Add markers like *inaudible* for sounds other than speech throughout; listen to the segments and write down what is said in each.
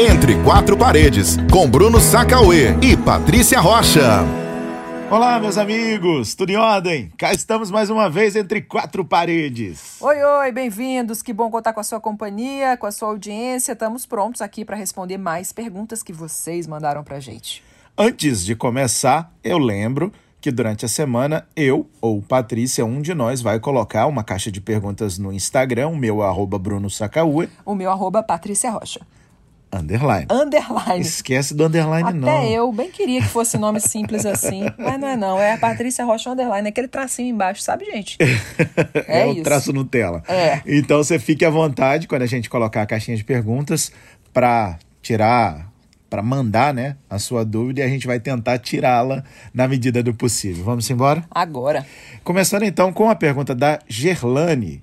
Entre Quatro Paredes, com Bruno Sacauê e Patrícia Rocha. Olá, meus amigos, tudo em ordem? Cá estamos mais uma vez entre quatro paredes. Oi, oi, bem-vindos. Que bom contar com a sua companhia, com a sua audiência. Estamos prontos aqui para responder mais perguntas que vocês mandaram para gente. Antes de começar, eu lembro que durante a semana eu ou Patrícia, um de nós, vai colocar uma caixa de perguntas no Instagram, o meu arroba Bruno. O meu arroba Patrícia Rocha. Underline. Underline. Esquece do underline, Até não. Até eu bem queria que fosse nome simples assim, *laughs* mas não é não. É a Patrícia Rocha Underline, é aquele tracinho embaixo, sabe, gente? *laughs* É, é o traço Nutella. É. Então você fique à vontade quando a gente colocar a caixinha de perguntas para tirar, para mandar, né, a sua dúvida e a gente vai tentar tirá-la na medida do possível. Vamos embora? Agora. Começando então com a pergunta da Gerlane.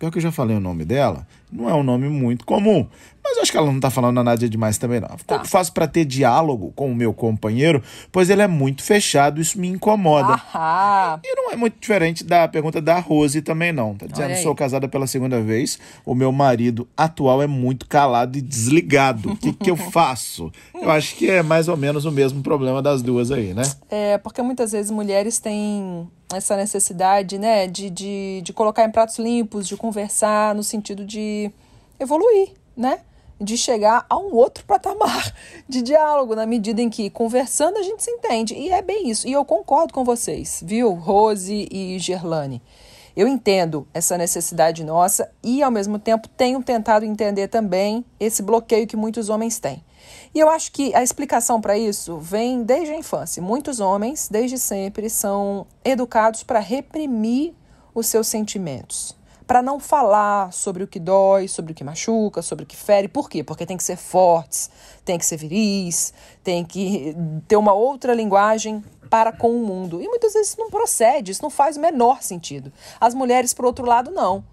Pior que eu já falei o nome dela, não é um nome muito comum, mas acho que ela não está falando nada demais também, não. Como tá. faço para ter diálogo com o meu companheiro? Pois ele é muito fechado, isso me incomoda. Ahá. E não é muito diferente da pergunta da Rose também, não. Tá dizendo, sou casada pela segunda vez, o meu marido atual é muito calado e desligado. O que, que eu *laughs* faço? Eu acho que é mais ou menos o mesmo problema das duas aí, né? É, porque muitas vezes mulheres têm essa necessidade, né, de, de, de colocar em pratos limpos, de conversar no sentido de evoluir, né? De chegar a um outro patamar de diálogo, na medida em que conversando a gente se entende. E é bem isso. E eu concordo com vocês, viu, Rose e Gerlane. Eu entendo essa necessidade nossa e, ao mesmo tempo, tenho tentado entender também esse bloqueio que muitos homens têm. E eu acho que a explicação para isso vem desde a infância. Muitos homens, desde sempre, são educados para reprimir os seus sentimentos. Para não falar sobre o que dói, sobre o que machuca, sobre o que fere. Por quê? Porque tem que ser fortes, tem que ser viris, tem que ter uma outra linguagem para com o mundo. E muitas vezes isso não procede, isso não faz o menor sentido. As mulheres, por outro lado, não.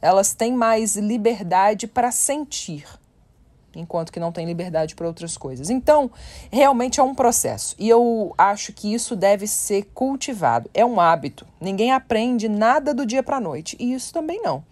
Elas têm mais liberdade para sentir enquanto que não tem liberdade para outras coisas. Então, realmente é um processo. E eu acho que isso deve ser cultivado. É um hábito. Ninguém aprende nada do dia para a noite. E isso também não.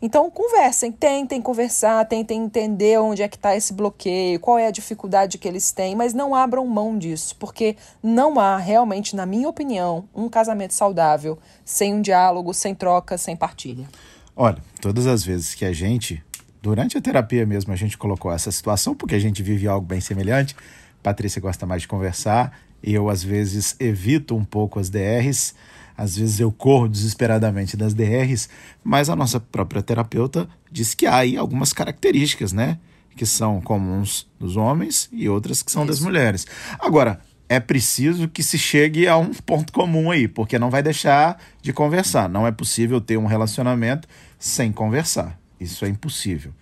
Então, conversem, tentem conversar, tentem entender onde é que está esse bloqueio, qual é a dificuldade que eles têm, mas não abram mão disso, porque não há realmente, na minha opinião, um casamento saudável sem um diálogo, sem troca, sem partilha. Olha, todas as vezes que a gente durante a terapia mesmo a gente colocou essa situação, porque a gente vive algo bem semelhante. Patrícia gosta mais de conversar, e eu às vezes evito um pouco as DRs, às vezes eu corro desesperadamente das DRs, mas a nossa própria terapeuta diz que há aí algumas características, né? Que são comuns dos homens e outras que são Isso. das mulheres. Agora, é preciso que se chegue a um ponto comum aí, porque não vai deixar de conversar. Não é possível ter um relacionamento sem conversar. Isso é impossível.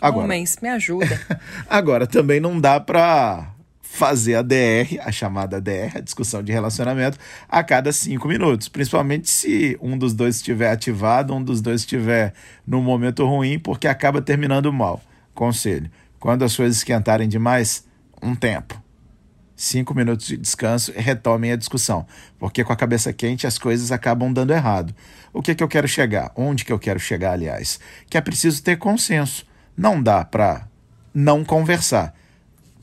Agora, Homens, me ajuda. *laughs* agora, também não dá para fazer a DR, a chamada DR, a discussão de relacionamento, a cada cinco minutos. Principalmente se um dos dois estiver ativado, um dos dois estiver num momento ruim, porque acaba terminando mal. Conselho: quando as coisas esquentarem demais, um tempo. Cinco minutos de descanso e retomem a discussão. Porque com a cabeça quente as coisas acabam dando errado. O que, que eu quero chegar? Onde que eu quero chegar, aliás? Que é preciso ter consenso. Não dá para não conversar.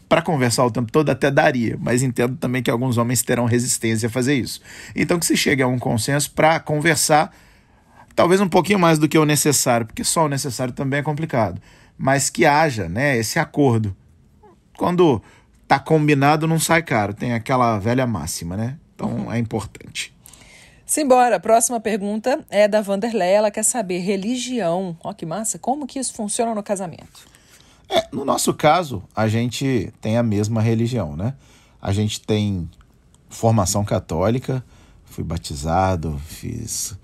Para conversar o tempo todo até daria, mas entendo também que alguns homens terão resistência a fazer isso. Então que se chegue a um consenso para conversar, talvez um pouquinho mais do que o necessário, porque só o necessário também é complicado, mas que haja, né, esse acordo. Quando tá combinado não sai caro, tem aquela velha máxima, né? Então uhum. é importante. Simbora, a próxima pergunta é da Vanderlei. Ela quer saber religião. Ó, que massa. Como que isso funciona no casamento? É, no nosso caso, a gente tem a mesma religião, né? A gente tem formação católica, fui batizado, fiz.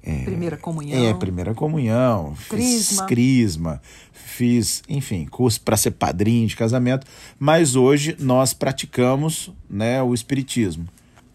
É, primeira comunhão. É, primeira comunhão, fiz crisma, crisma fiz, enfim, curso para ser padrinho de casamento, mas hoje nós praticamos né, o espiritismo.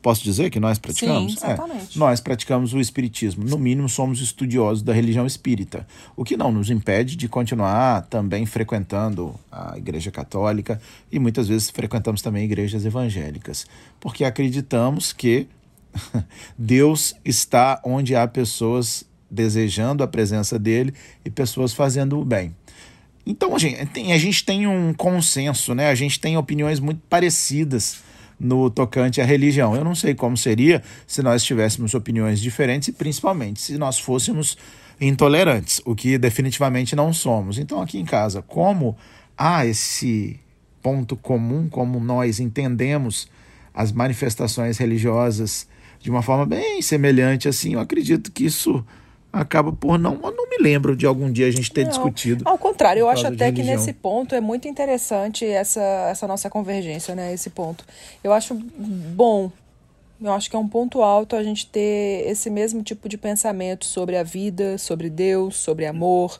Posso dizer que nós praticamos? Sim, exatamente. É, nós praticamos o espiritismo. No mínimo, somos estudiosos da religião espírita, o que não nos impede de continuar também frequentando a Igreja Católica e muitas vezes frequentamos também igrejas evangélicas, porque acreditamos que *laughs* Deus está onde há pessoas desejando a presença dele e pessoas fazendo o bem. Então, a gente, tem, a gente tem um consenso, né? A gente tem opiniões muito parecidas no tocante à religião. Eu não sei como seria se nós tivéssemos opiniões diferentes e principalmente se nós fôssemos intolerantes, o que definitivamente não somos. Então, aqui em casa, como há esse ponto comum, como nós entendemos as manifestações religiosas de uma forma bem semelhante assim, eu acredito que isso acaba por não. Eu não me lembro de algum dia a gente ter Não, discutido. Ao contrário, eu acho até que religião. nesse ponto é muito interessante essa, essa nossa convergência, né? Esse ponto. Eu acho bom. Eu acho que é um ponto alto a gente ter esse mesmo tipo de pensamento sobre a vida, sobre Deus, sobre amor,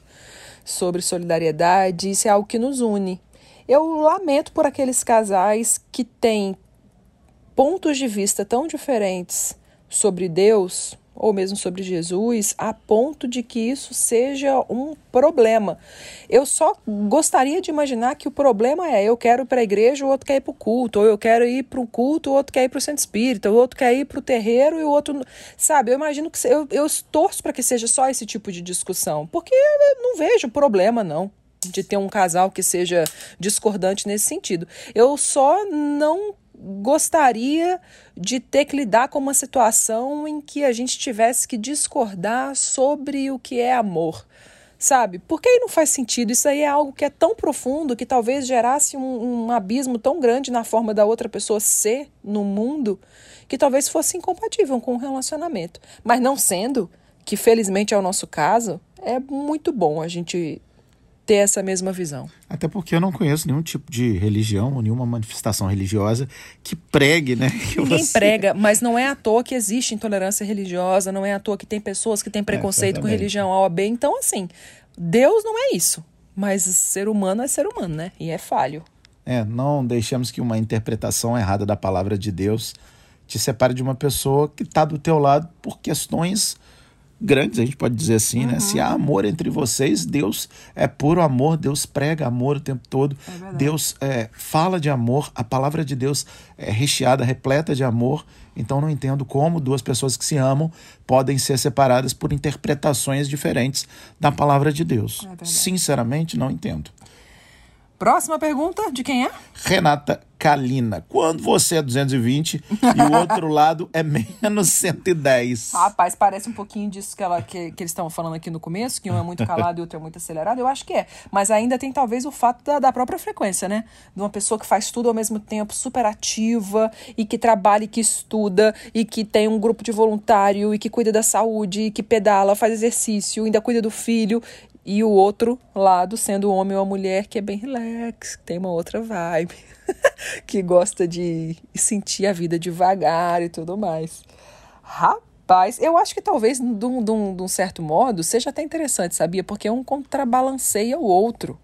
sobre solidariedade. Isso é algo que nos une. Eu lamento por aqueles casais que têm pontos de vista tão diferentes sobre Deus ou mesmo sobre Jesus, a ponto de que isso seja um problema. Eu só gostaria de imaginar que o problema é eu quero ir para a igreja, o outro quer ir para o culto, ou eu quero ir para o culto, o outro quer ir para o centro espírita, o outro quer ir para o terreiro e o outro. Sabe, eu imagino que. Eu, eu torço para que seja só esse tipo de discussão, porque eu não vejo problema, não de ter um casal que seja discordante nesse sentido. Eu só não gostaria de ter que lidar com uma situação em que a gente tivesse que discordar sobre o que é amor. Sabe? Porque aí não faz sentido. Isso aí é algo que é tão profundo que talvez gerasse um, um abismo tão grande na forma da outra pessoa ser no mundo que talvez fosse incompatível com o relacionamento. Mas não sendo, que felizmente é o nosso caso, é muito bom a gente ter essa mesma visão. Até porque eu não conheço nenhum tipo de religião, nenhuma manifestação religiosa que pregue, né? *laughs* que Ninguém você- prega, mas não é à toa que existe intolerância religiosa, não é à toa que tem pessoas que têm preconceito com exatamente. religião A ou B. Então, assim, Deus não é isso. Mas ser humano é ser humano, né? E é falho. É, não deixemos que uma interpretação errada da palavra de Deus te separe de uma pessoa que está do teu lado por questões grandes, a gente pode dizer assim, né? Se há amor entre vocês, Deus é puro amor, Deus prega amor o tempo todo, Deus é, fala de amor, a palavra de Deus é recheada, repleta de amor. Então não entendo como duas pessoas que se amam podem ser separadas por interpretações diferentes da palavra de Deus. verdade. Sinceramente, não entendo. Próxima pergunta, de quem é? Renata Kalina. Quando você é 220 e o outro *laughs* lado é menos 110. Rapaz, parece um pouquinho disso que, ela, que, que eles estavam falando aqui no começo, que um é muito *laughs* calado e o outro é muito acelerado. Eu acho que é. Mas ainda tem talvez o fato da, da própria frequência, né? De uma pessoa que faz tudo ao mesmo tempo, super ativa, e que trabalha e que estuda, e que tem um grupo de voluntário, e que cuida da saúde, e que pedala, faz exercício, ainda cuida do filho. E o outro lado, sendo o homem ou a mulher, que é bem relax, que tem uma outra vibe, *laughs* que gosta de sentir a vida devagar e tudo mais. Rapaz, eu acho que talvez, de um, de um- de um certo modo, seja até interessante, sabia? Porque um contrabalanceia o outro.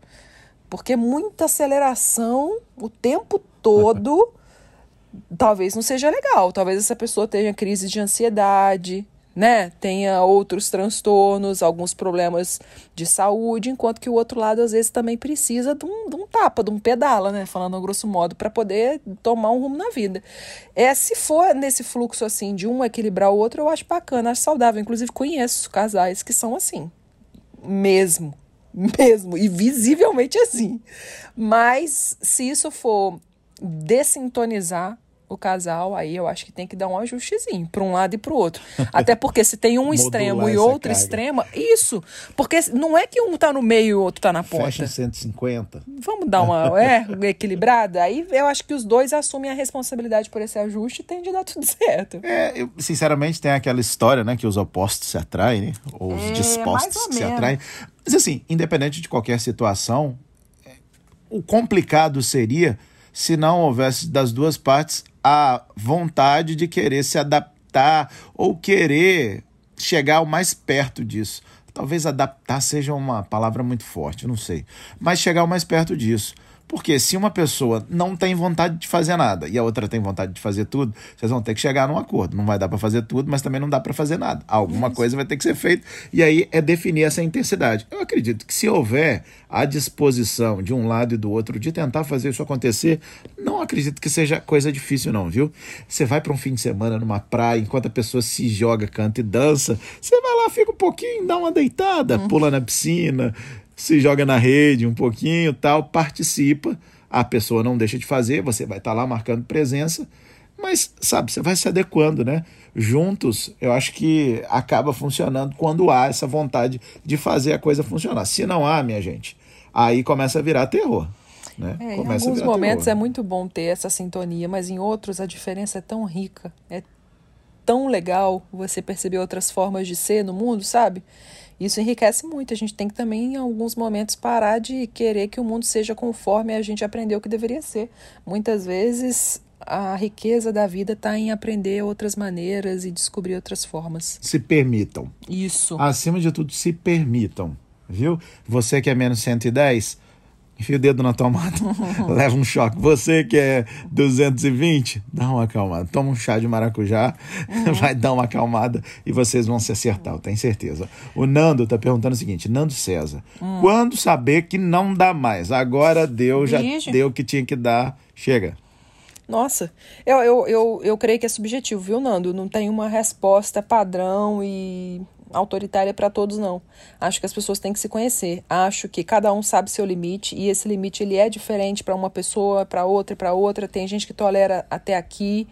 Porque muita aceleração o tempo todo *laughs* talvez não seja legal. Talvez essa pessoa tenha crise de ansiedade, né? Tenha outros transtornos, alguns problemas de saúde, enquanto que o outro lado às vezes também precisa de um, de um tapa, de um pedala, né? Falando grosso modo, para poder tomar um rumo na vida. É, se for nesse fluxo assim de um equilibrar o outro, eu acho bacana, acho saudável. Inclusive conheço casais que são assim, mesmo, *laughs* mesmo e visivelmente assim. Mas se isso for dessintonizar o casal, aí eu acho que tem que dar um ajustezinho para um lado e para o outro. *laughs* Até porque se tem um extremo e outro extremo, isso. Porque não é que um tá no meio e o outro tá na ponta. Fecha em 150. Vamos dar uma *laughs* é, equilibrada? Aí eu acho que os dois assumem a responsabilidade por esse ajuste e tem de dar tudo *laughs* certo. É, eu, sinceramente, tem aquela história, né? Que os opostos se atraem, né? Ou os É, dispostos que se atraem. Mas assim, independente de qualquer situação, é, o complicado seria se não houvesse das duas partes a vontade de querer se adaptar ou querer chegar o mais perto disso. Talvez adaptar seja uma palavra muito forte, não sei. Mas chegar o mais perto disso. Porque se uma pessoa não tem vontade de fazer nada e a outra tem vontade de fazer tudo, vocês vão ter que chegar num acordo. Não vai dar para fazer tudo, mas também não dá para fazer nada. Alguma coisa vai ter que ser feita e aí é definir essa intensidade. Eu acredito que se houver a disposição de um lado e do outro de tentar fazer isso acontecer, não acredito que seja coisa difícil não, viu? Você vai para um fim de semana numa praia, enquanto a pessoa se joga, canta e dança, você vai lá, fica um pouquinho, dá uma deitada, pula na piscina, se joga na rede um pouquinho, tal, participa. A pessoa não deixa de fazer, você vai estar tá lá marcando presença, mas sabe, você vai se adequando, né? Juntos, eu acho que acaba funcionando quando há essa vontade de fazer a coisa funcionar. Se não há, minha gente, aí começa a virar terror. Né? É, em alguns momentos terror. é muito bom ter essa sintonia, mas em outros a diferença é tão rica, é tão legal você perceber outras formas de ser no mundo, sabe? Isso enriquece muito. A gente tem que também, em alguns momentos, parar de querer que o mundo seja conforme a gente aprendeu que deveria ser. Muitas vezes a riqueza da vida está em aprender outras maneiras e descobrir outras formas. Se permitam. Isso. Acima de tudo, se permitam. Viu? Você que é menos 110, enfia o dedo na tomada, *laughs* leva um choque. Você que é 220, dá uma acalmada. Toma um chá de maracujá, uhum. *laughs* vai dar uma acalmada e vocês vão se acertar, eu tenho certeza. O Nando tá perguntando o seguinte: Nando César, uhum. quando saber que não dá mais? Agora deu, já deu o que tinha que dar, chega. Nossa, eu, eu, eu, eu creio que é subjetivo, viu, Nando? Não tem uma resposta padrão e autoritária para todos, não. Acho que as pessoas têm que se conhecer. Acho que cada um sabe seu limite e esse limite ele é diferente para uma pessoa, para outra para outra. Tem gente que tolera até aqui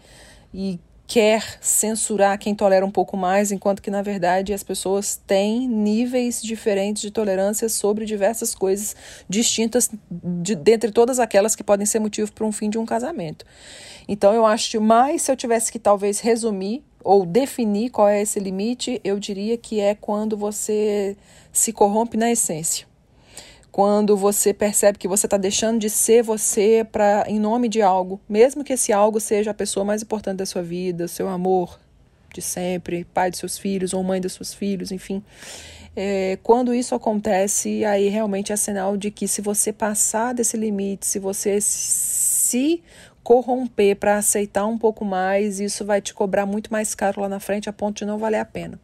e quer censurar quem tolera um pouco mais, enquanto que na verdade as pessoas têm níveis diferentes de tolerância sobre diversas coisas distintas de, dentre todas aquelas que podem ser motivo para um fim de um casamento. Então eu acho mais se eu tivesse que talvez resumir ou definir qual é esse limite, eu diria que é quando você se corrompe na essência. Quando você percebe que você está deixando de ser você para em nome de algo, mesmo que esse algo seja a pessoa mais importante da sua vida, seu amor de sempre, pai de seus filhos ou mãe dos seus filhos, enfim. É, quando isso acontece, aí realmente é sinal de que se você passar desse limite, se você se corromper para aceitar um pouco mais, isso vai te cobrar muito mais caro lá na frente a ponto de não valer a pena.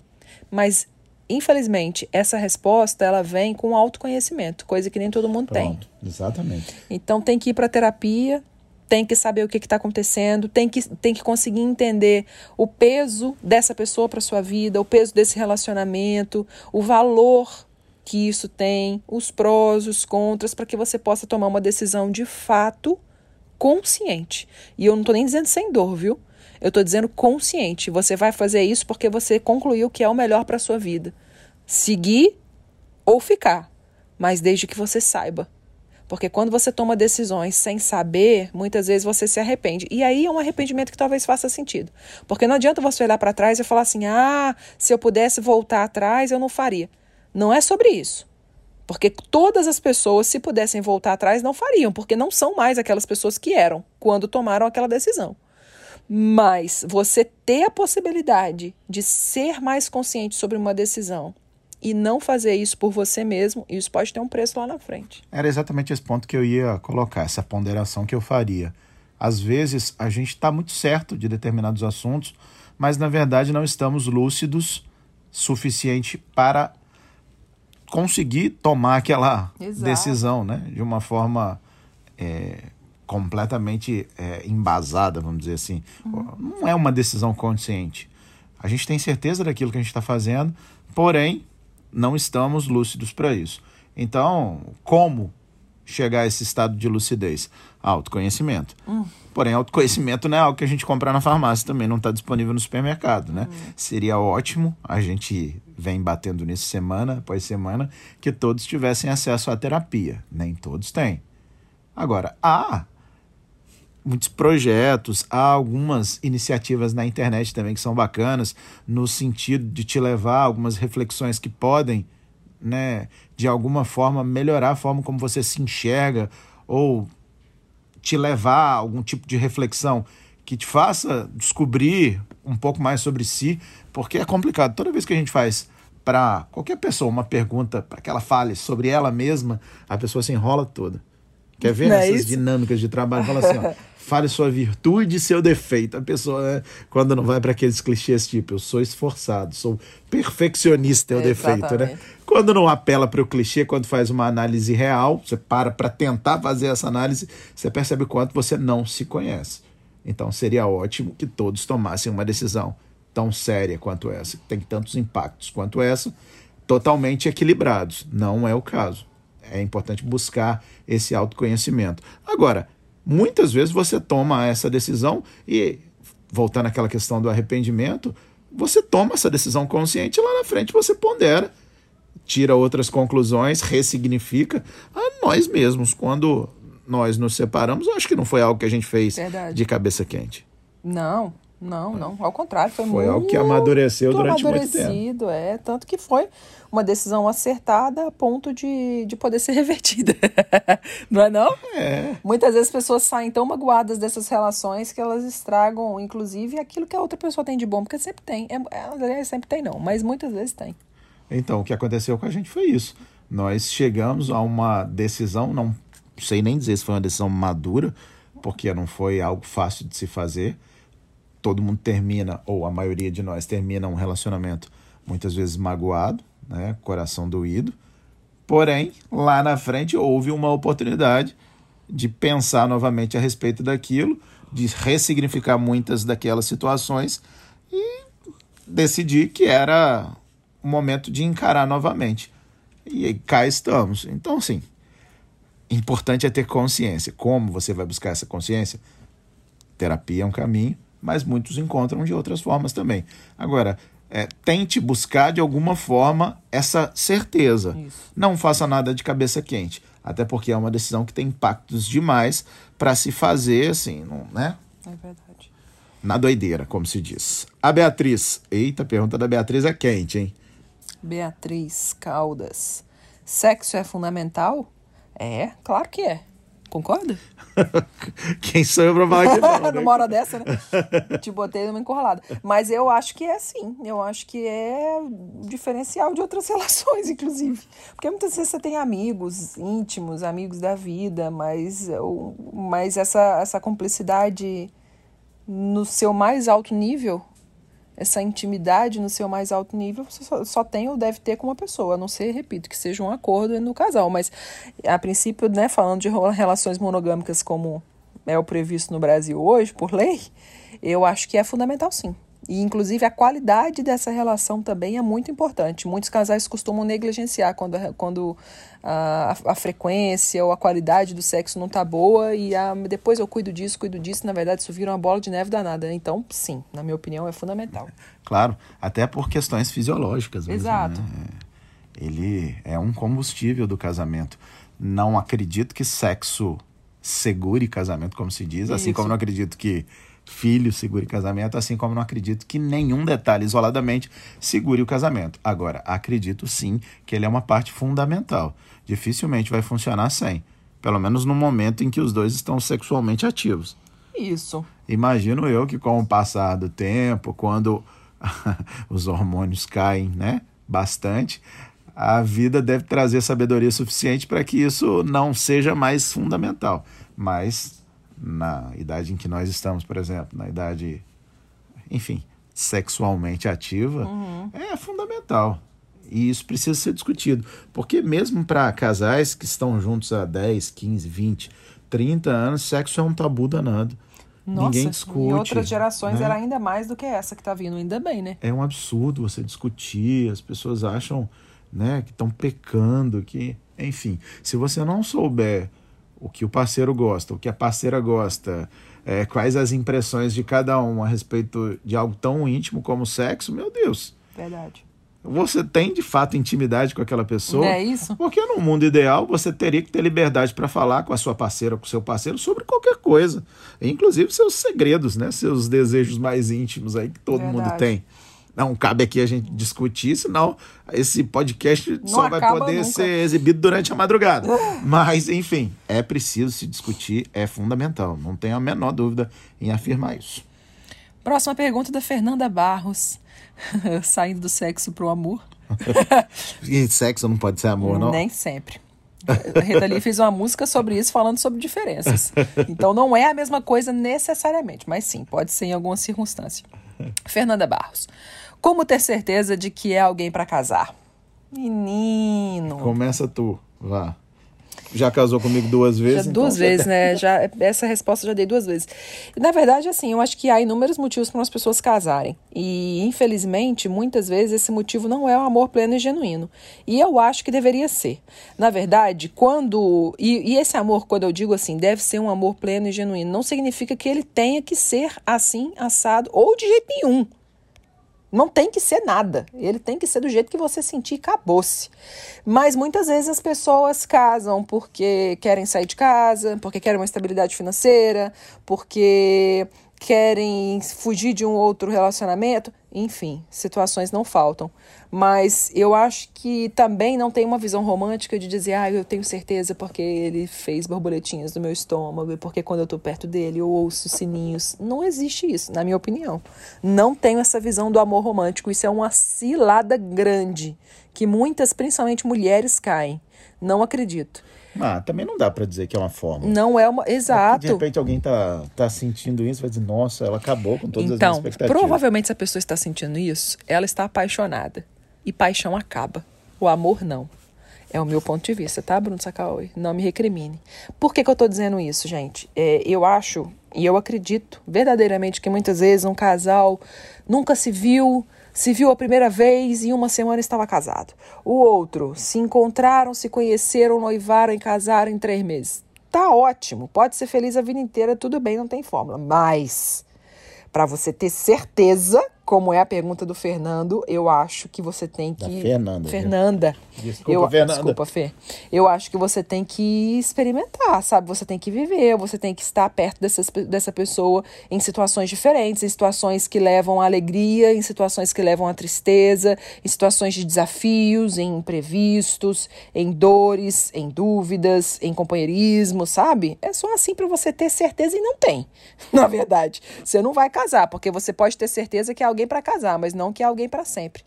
Mas infelizmente, essa resposta ela vem com autoconhecimento, coisa que nem todo mundo Pronto, tem. Exatamente. Então tem que ir para terapia, tem que saber o que está acontecendo, tem que, tem que conseguir entender o peso dessa pessoa para sua vida, o peso desse relacionamento, o valor que isso tem, os prós, os contras, para que você possa tomar uma decisão de fato consciente. E eu não estou nem dizendo sem dor, viu? Eu estou dizendo consciente. Você vai fazer isso porque você concluiu que é o melhor para sua vida. Seguir ou ficar, mas desde que você saiba. Porque quando você toma decisões sem saber, muitas vezes você se arrepende. E aí é um arrependimento que talvez faça sentido. Porque não adianta você olhar para trás e falar assim: ah, se eu pudesse voltar atrás, eu não faria. Não é sobre isso. Porque todas as pessoas, se pudessem voltar atrás, não fariam, porque não são mais aquelas pessoas que eram quando tomaram aquela decisão. Mas você ter a possibilidade de ser mais consciente sobre uma decisão e não fazer isso por você mesmo, isso pode ter um preço lá na frente. Era exatamente esse ponto que eu ia colocar, essa ponderação que eu faria. Às vezes a gente está muito certo de determinados assuntos, mas na verdade não estamos lúcidos suficiente para conseguir tomar aquela Exato. decisão, né? De uma forma é, completamente é, embasada, vamos dizer assim. Uhum. Não é uma decisão consciente. A gente tem certeza daquilo que a gente está fazendo, porém não estamos lúcidos para isso. Então, como chegar a esse estado de lucidez? Autoconhecimento. Uhum. Porém, autoconhecimento não é algo que a gente compra na farmácia também, não está disponível no supermercado, né? Uhum. Seria ótimo, a gente vem batendo nisso semana após semana, que todos tivessem acesso à terapia. Nem todos têm. Agora, há muitos projetos, há algumas iniciativas na internet também que são bacanas, no sentido de te levar a algumas reflexões que podem, né, de alguma forma melhorar a forma como você se enxerga ou te levar a algum tipo de reflexão que te faça descobrir um pouco mais sobre si, porque é complicado. Toda vez que a gente faz para qualquer pessoa uma pergunta para que ela fale sobre ela mesma, a pessoa se enrola toda. Quer ver Não é essas é dinâmicas de trabalho? Fala assim, ó, *laughs* fale sua virtude e seu defeito. A pessoa, né, quando não vai para aqueles clichês tipo, eu sou esforçado, sou perfeccionista, é o defeito, né? Quando não apela para o clichê, quando faz uma análise real, você para para tentar fazer essa análise, você percebe o quanto você não se conhece. Então seria ótimo que todos tomassem uma decisão tão séria quanto essa, que tem tantos impactos quanto essa, totalmente equilibrados. Não é o caso. é importante buscar esse autoconhecimento. Agora, muitas vezes você toma essa decisão e, voltando àquela questão do arrependimento, você toma essa decisão consciente e lá na frente você pondera, tira outras conclusões, ressignifica a nós mesmos. Quando nós nos separamos, acho que não foi algo que a gente fez Verdade. de cabeça quente. Não, não, não. Ao contrário, foi, Foi muito algo que amadureceu durante muito amadurecido, é. Tanto que foi uma decisão acertada a ponto de, de poder ser *laughs* revertida. não é não? É. Muitas vezes as pessoas saem tão magoadas dessas relações que elas estragam, inclusive, aquilo que a outra pessoa tem de bom. Porque sempre tem. É, é, sempre tem não, mas muitas vezes tem. Então, o que aconteceu com a gente foi isso. Nós chegamos a uma decisão, não sei nem dizer se foi uma decisão madura, porque não foi algo fácil de se fazer. Todo mundo termina, ou a maioria de nós termina um relacionamento muitas vezes magoado, né, coração doído. Porém, lá na frente houve uma oportunidade de pensar novamente a respeito daquilo, de ressignificar muitas daquelas situações e decidir que era o momento de encarar novamente. E cá estamos. Então, assim, importante é ter consciência. Como você vai buscar essa consciência? Terapia é um caminho, mas muitos encontram de outras formas também. Agora, é, tente buscar de alguma forma essa certeza. Isso. Não faça nada de cabeça quente. Até porque é uma decisão que tem impactos demais para se fazer assim, não, né? É verdade. Na doideira, como se diz. A Beatriz. Eita, a pergunta da Beatriz é quente, hein? Beatriz Caldas. Sexo é fundamental? É, claro que é. Concorda? *laughs* Quem sou eu pra falar que não? *laughs* né? Numa hora dessa, né? Te botei numa encurralada. Mas eu acho que é sim. Eu acho que é diferencial de outras *laughs* relações, inclusive. Porque muitas vezes você tem amigos íntimos, amigos da vida, mas, mas essa, essa cumplicidade no seu mais alto nível, essa intimidade no seu mais alto nível, só, só tem ou deve ter com uma pessoa, a não ser, repito, que seja um acordo no casal. Mas, a princípio, né, falando de relações monogâmicas como é o previsto no Brasil hoje, por lei, eu acho que é fundamental sim. E, inclusive, a qualidade dessa relação também é muito importante. Muitos casais costumam negligenciar quando, a- quando a, a frequência ou a qualidade do sexo não tá boa e ah, depois eu cuido disso, cuido disso. Na verdade, isso vira uma bola de neve danada. Então, sim, na minha opinião, é fundamental. *laughs* Claro, até por questões fisiológicas mesmo. Exato. né? Ele é um combustível do casamento. Não acredito que sexo segure casamento, como se diz, assim Isso. como não acredito que filho segure casamento, assim como não acredito que nenhum detalhe isoladamente segure o casamento. Agora, acredito sim que ele é uma parte fundamental. Dificilmente vai funcionar sem. Pelo menos no momento em que os dois estão sexualmente ativos. Isso. Imagino eu que com o passar do tempo, quando *laughs* os hormônios caem, né, bastante, a vida deve trazer sabedoria suficiente para que isso não seja mais fundamental. Mas na idade em que nós estamos, por exemplo, na idade, enfim, sexualmente ativa, é fundamental. E isso precisa ser discutido. Porque mesmo para casais que estão juntos há 10, 15, 20, 30 anos, sexo é um tabu danado. Nossa, Ninguém discute. em outras gerações né? era ainda mais do que essa que tá vindo, ainda bem, né? É um absurdo você discutir, as pessoas acham né, que estão pecando, que. Enfim, se você não souber o que o parceiro gosta, o que a parceira gosta, é, quais as impressões de cada um a respeito de algo tão íntimo como o sexo, meu Deus. Verdade. Você tem de fato intimidade com aquela pessoa? É isso? Porque no mundo ideal você teria que ter liberdade para falar com a sua parceira, com o seu parceiro sobre qualquer coisa, inclusive seus segredos, né? Seus desejos mais íntimos aí que todo mundo Verdade. tem. Não cabe aqui a gente discutir, senão esse podcast só vai poder nunca. ser exibido durante a madrugada. Mas, enfim, é preciso se discutir, é fundamental. Não tenho a menor dúvida em afirmar isso. Próxima pergunta da Fernanda Barros. *laughs* Saindo do sexo pro amor. *laughs* E sexo não pode ser amor, não? Nem sempre. Rita Lee fez uma música sobre isso, falando sobre diferenças. Então não é a mesma coisa necessariamente, mas sim, pode ser em alguma circunstância. Fernanda Barros. Como ter certeza de que é alguém para casar? Menino. Começa tu, vá. já casou comigo duas vezes. Já duas então vezes, né? Já, essa resposta já dei duas vezes. Na verdade, assim, eu acho que há inúmeros motivos para as pessoas casarem. E, infelizmente, muitas vezes esse motivo não é o amor pleno e genuíno. E eu acho que deveria ser. Na verdade, quando. E, e esse amor, quando eu digo assim, deve ser um amor pleno e genuíno, não significa que ele tenha que ser assim, assado, ou de jeito nenhum. Não tem que ser nada. Ele tem que ser do jeito que você sentir, acabou-se. Mas muitas vezes as pessoas casam porque querem sair de casa, porque querem uma estabilidade financeira, porque querem fugir de um outro relacionamento. Enfim, situações não faltam. Mas eu acho que também não tem uma visão romântica de dizer, ah, eu tenho certeza porque ele fez borboletinhas no meu estômago e porque quando eu tô perto dele eu ouço sininhos. Não existe isso, na minha opinião. Não tenho essa visão do amor romântico. Isso é uma cilada grande que muitas, principalmente mulheres, caem. Não acredito. Ah, também não dá para dizer que é uma forma. Não é uma. Exato. De repente alguém tá, tá sentindo isso, vai dizer, nossa, ela acabou com todas então, as minhas expectativas. Provavelmente, se a pessoa está sentindo isso, ela está apaixonada. E paixão acaba. O amor não. É o meu ponto de vista, tá, Bruno Sacaoi? Não me recrimine. Por que, que eu estou dizendo isso, gente? É, eu acho e eu acredito verdadeiramente que muitas vezes um casal nunca se viu, se viu a primeira vez e uma semana estava casado. O outro se encontraram, se conheceram, noivaram e casaram em três meses. Tá ótimo, pode ser feliz a vida inteira, tudo bem, não tem fórmula. Mas para você ter certeza como é a pergunta do Fernando, eu acho que você tem que. Da Fernanda. Fernanda. Desculpa, eu, Fernanda. Desculpa, Fê. Eu acho que você tem que experimentar, sabe? Você tem que viver, você tem que estar perto dessas, dessa pessoa em situações diferentes, em situações que levam à alegria, em situações que levam à tristeza, em situações de desafios, em imprevistos, em dores, em dúvidas, em companheirismo, sabe? É só assim para você ter certeza e não tem. *laughs* Na verdade, você não vai casar, porque você pode ter certeza que alguém para casar, mas não que é alguém para sempre.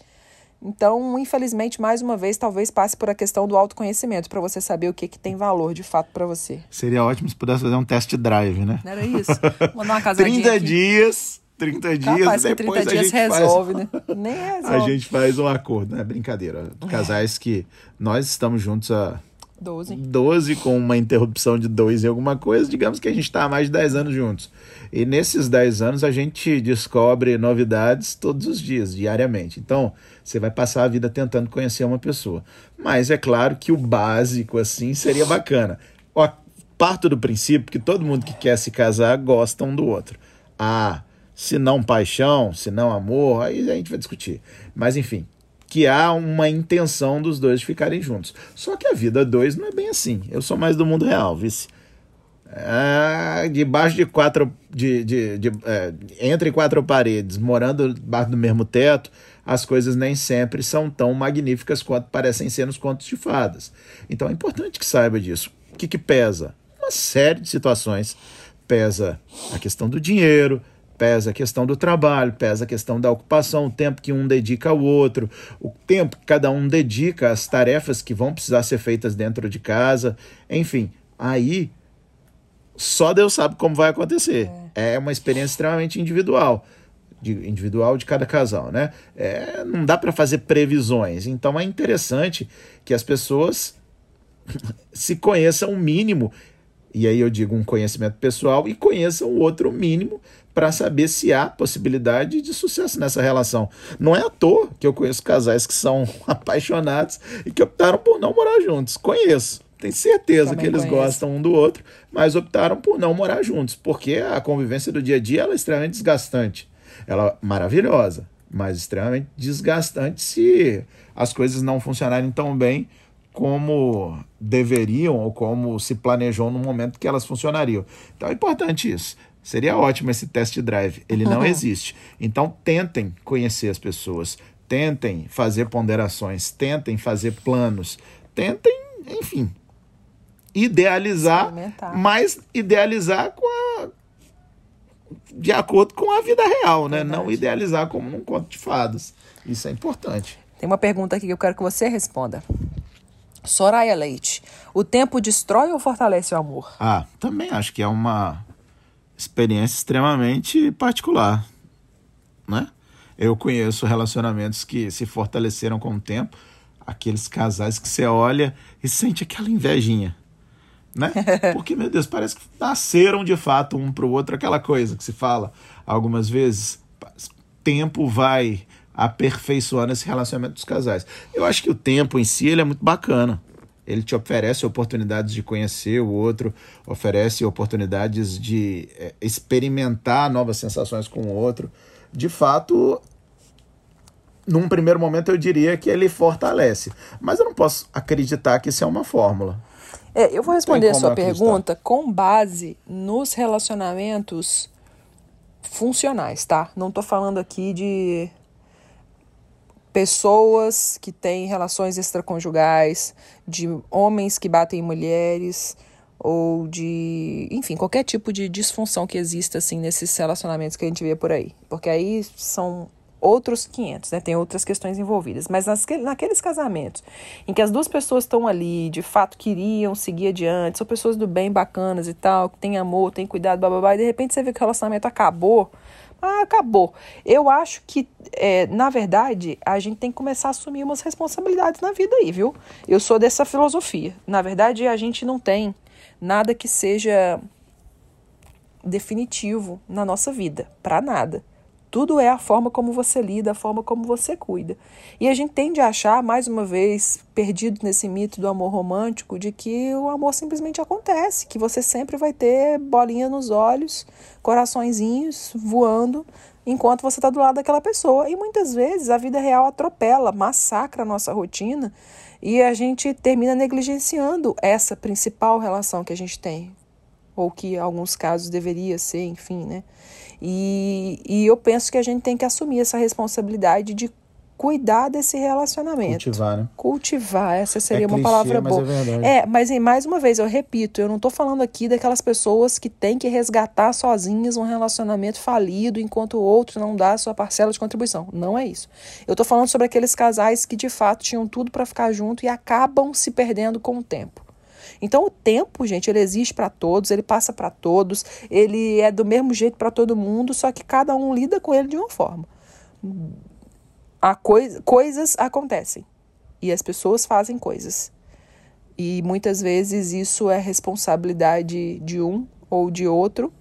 Então, infelizmente, mais uma vez, talvez passe por a questão do autoconhecimento, para você saber o que, que tem valor de fato para você. Seria ótimo se pudesse fazer um test drive, né? Não era isso? Mandar uma *laughs* casadinha 30 aqui. dias, 30 dias, Capaz, depois 30 a dias gente resolve, faz... né? *laughs* Nem A resolve. gente faz um acordo, não é brincadeira. Casais que nós estamos juntos há 12. 12 com uma interrupção de dois em alguma coisa, digamos que a gente está há mais de 10 anos juntos. E nesses 10 anos a gente descobre novidades todos os dias, diariamente. Então, você vai passar a vida tentando conhecer uma pessoa. Mas é claro que o básico, assim, seria bacana. Ó, parto do princípio que todo mundo que quer se casar gosta um do outro. Ah, se não paixão, se não amor, aí a gente vai discutir. Mas enfim, que há uma intenção dos dois de ficarem juntos. Só que a vida dois não é bem assim. Eu sou mais do mundo real, vice. Ah, debaixo de quatro. De, de, de é, entre quatro paredes, morando debaixo do mesmo teto, as coisas nem sempre são tão magníficas quanto parecem ser nos contos de fadas. Então é importante que saiba disso. O que, que pesa? Uma série de situações. Pesa a questão do dinheiro, pesa a questão do trabalho, pesa a questão da ocupação, o tempo que um dedica ao outro, o tempo que cada um dedica às tarefas que vão precisar ser feitas dentro de casa, enfim, aí só Deus sabe como vai acontecer. É, é uma experiência extremamente individual. De, individual de cada casal, né? É, não dá para fazer previsões. Então é interessante que as pessoas *laughs* se conheçam o mínimo, e aí eu digo um conhecimento pessoal, e conheçam o outro mínimo para saber se há possibilidade de sucesso nessa relação. Não é à toa que eu conheço casais que são *laughs* apaixonados e que optaram por não morar juntos. Conheço. Tenho certeza Também que eles conheço. gostam um do outro, mas optaram por não morar juntos, porque a convivência do dia a dia ela é extremamente desgastante. Ela é maravilhosa, mas extremamente desgastante se as coisas não funcionarem tão bem como deveriam ou como se planejou no momento que elas funcionariam. Então é importante isso. Seria ótimo esse test drive. Ele não *laughs* existe. Então tentem conhecer as pessoas, tentem fazer ponderações, tentem fazer planos, tentem, enfim, idealizar, mas idealizar com a de acordo com a vida real, né? Verdade. Não idealizar como num conto de fadas. Isso é importante. Tem uma pergunta aqui que eu quero que você responda. Soraya Leite, o tempo destrói ou fortalece o amor? Ah, também acho que é uma experiência extremamente particular, né? Eu conheço relacionamentos que se fortaleceram com o tempo, aqueles casais que você olha e sente aquela invejinha. né? *laughs* Porque, meu Deus, parece que nasceram de fato um para o outro, aquela coisa que se fala algumas vezes. Tempo vai aperfeiçoando esse relacionamento dos casais. Eu acho que o tempo em si ele é muito bacana. Ele te oferece oportunidades de conhecer o outro, oferece oportunidades de é, experimentar novas sensações com o outro. De fato, num primeiro momento eu diria que ele fortalece. Mas eu não posso acreditar que isso é uma fórmula. É, eu vou responder a sua pergunta com base nos relacionamentos funcionais, tá? Não estou falando aqui de pessoas que têm relações extraconjugais, de homens que batem em mulheres ou de, enfim, qualquer tipo de disfunção que exista assim nesses relacionamentos que a gente vê por aí, porque aí são outros 500, né? Tem outras questões envolvidas. Mas nas, naqueles casamentos em que as duas pessoas estão ali, de fato queriam seguir adiante, são pessoas do bem, bacanas e tal, que tem amor, tem cuidado, bababá, e de repente você vê que o relacionamento acabou. Ah, acabou. Eu acho que, é, na verdade, a gente tem que começar a assumir umas responsabilidades na vida aí, viu? Eu sou dessa filosofia. Na verdade, a gente não tem nada que seja definitivo na nossa vida, para nada. Tudo é a forma como você lida, a forma como você cuida. E a gente tende a achar, mais uma vez, perdido nesse mito do amor romântico, de que o amor simplesmente acontece, que você sempre vai ter bolinha nos olhos, coraçõezinhos voando, enquanto você está do lado daquela pessoa. E muitas vezes a vida real atropela, massacra a nossa rotina e a gente termina negligenciando essa principal relação que a gente tem, ou que em alguns casos deveria ser, enfim, né? E, e eu penso que a gente tem que assumir essa responsabilidade de cuidar desse relacionamento. Cultivar, né? Cultivar, essa seria é uma clichê, palavra boa. É, é, mas mais uma vez, eu repito, eu não estou falando aqui daquelas pessoas que têm que resgatar sozinhas um relacionamento falido enquanto o outro não dá a sua parcela de contribuição. Não é isso. Eu estou falando sobre aqueles casais que de fato tinham tudo para ficar junto e acabam se perdendo com o tempo. Então o tempo, gente, ele existe para todos, ele passa para todos, ele é do mesmo jeito para todo mundo, só que cada um lida com ele de uma forma. A coi coisas acontecem e as pessoas fazem coisas. E muitas vezes isso é responsabilidade de um ou de outro,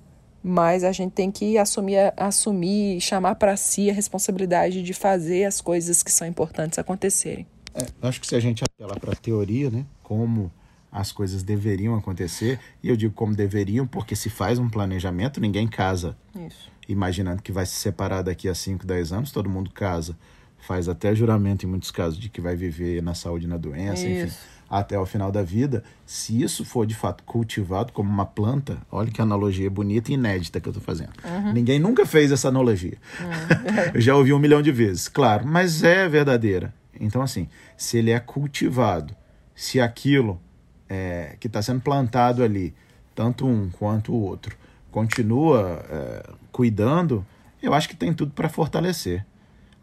mas a gente tem que assumir, assumir chamar para si a responsabilidade de fazer as coisas que são importantes acontecerem. É, acho que se a gente apelar para a teoria, né, como as coisas deveriam acontecer. E eu digo como deveriam, porque se faz um planejamento, ninguém casa. Isso. Imaginando que vai se separar daqui a 5, 10 anos, todo mundo casa. Faz até juramento em muitos casos de que vai viver na saúde e na doença, Isso. enfim, até o final da vida. Se isso for de fato cultivado como uma planta, olha que analogia bonita e inédita que eu estou fazendo. Uhum. Ninguém nunca fez essa analogia. Uhum. eu *laughs* *laughs* já ouvi um milhão de vezes, claro, mas é verdadeira. Então, assim, se ele é cultivado, se aquilo é, que está sendo plantado ali, tanto um quanto o outro, continua é, cuidando, eu acho que tem tudo para fortalecer.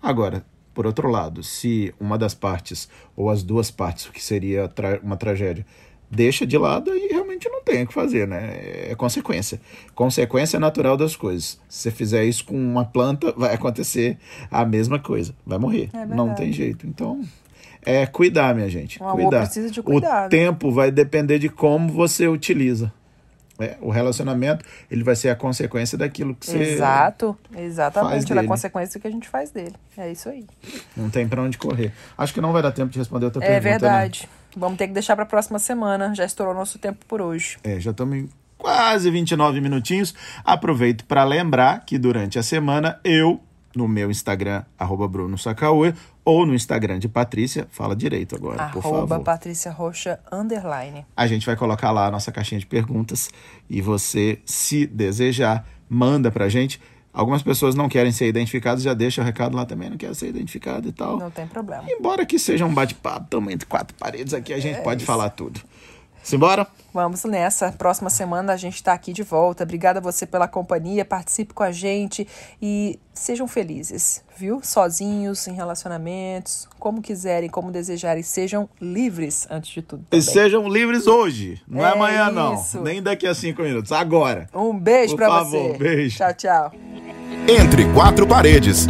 Agora, por outro lado, se uma das partes, ou as duas partes, o que seria tra uma tragédia, deixa de lado, aí realmente não tem o que fazer, né? É consequência. Consequência natural das coisas. Se você fizer isso com uma planta, vai *laughs* acontecer a mesma coisa. Vai morrer. É não tem jeito. Então, é cuidar, minha gente. O amor cuidar. precisa de cuidado. O tempo vai depender de como você utiliza. É, o relacionamento ele vai ser a consequência daquilo que você Exato, exatamente. Ele é a consequência do que a gente faz dele. É isso aí. não tem para onde correr. Acho que não vai dar tempo de responder outra É pergunta. né? verdade. Vamos ter que deixar para a próxima semana. Já estourou nosso tempo por hoje. É, já estamos quase 29 minutinhos. Aproveito para lembrar que durante a semana eu, no meu Instagram, arroba Bruno Sacaue, ou no Instagram de Patrícia, fala direito agora, por Arroba favor. Patrícia Rocha, underline. A gente vai colocar lá a nossa caixinha de perguntas e você, se desejar, manda pra gente. Algumas pessoas não querem ser identificadas, já deixa o recado lá também, não quero ser identificado e tal. Não tem problema. Embora que seja um bate-papo, estamos entre quatro paredes aqui, a gente É pode isso. falar tudo. Simbora? Vamos nessa. Próxima semana a gente está aqui de volta. Obrigada a você pela companhia. Participe com a gente e sejam felizes, viu? Sozinhos, em relacionamentos, como quiserem, como desejarem. Sejam livres, antes de tudo. E também. sejam livres hoje, não é, É amanhã não, isso. nem daqui a cinco minutos, agora. Um beijo Por para favor, você. beijo. Tchau, tchau. Entre quatro paredes.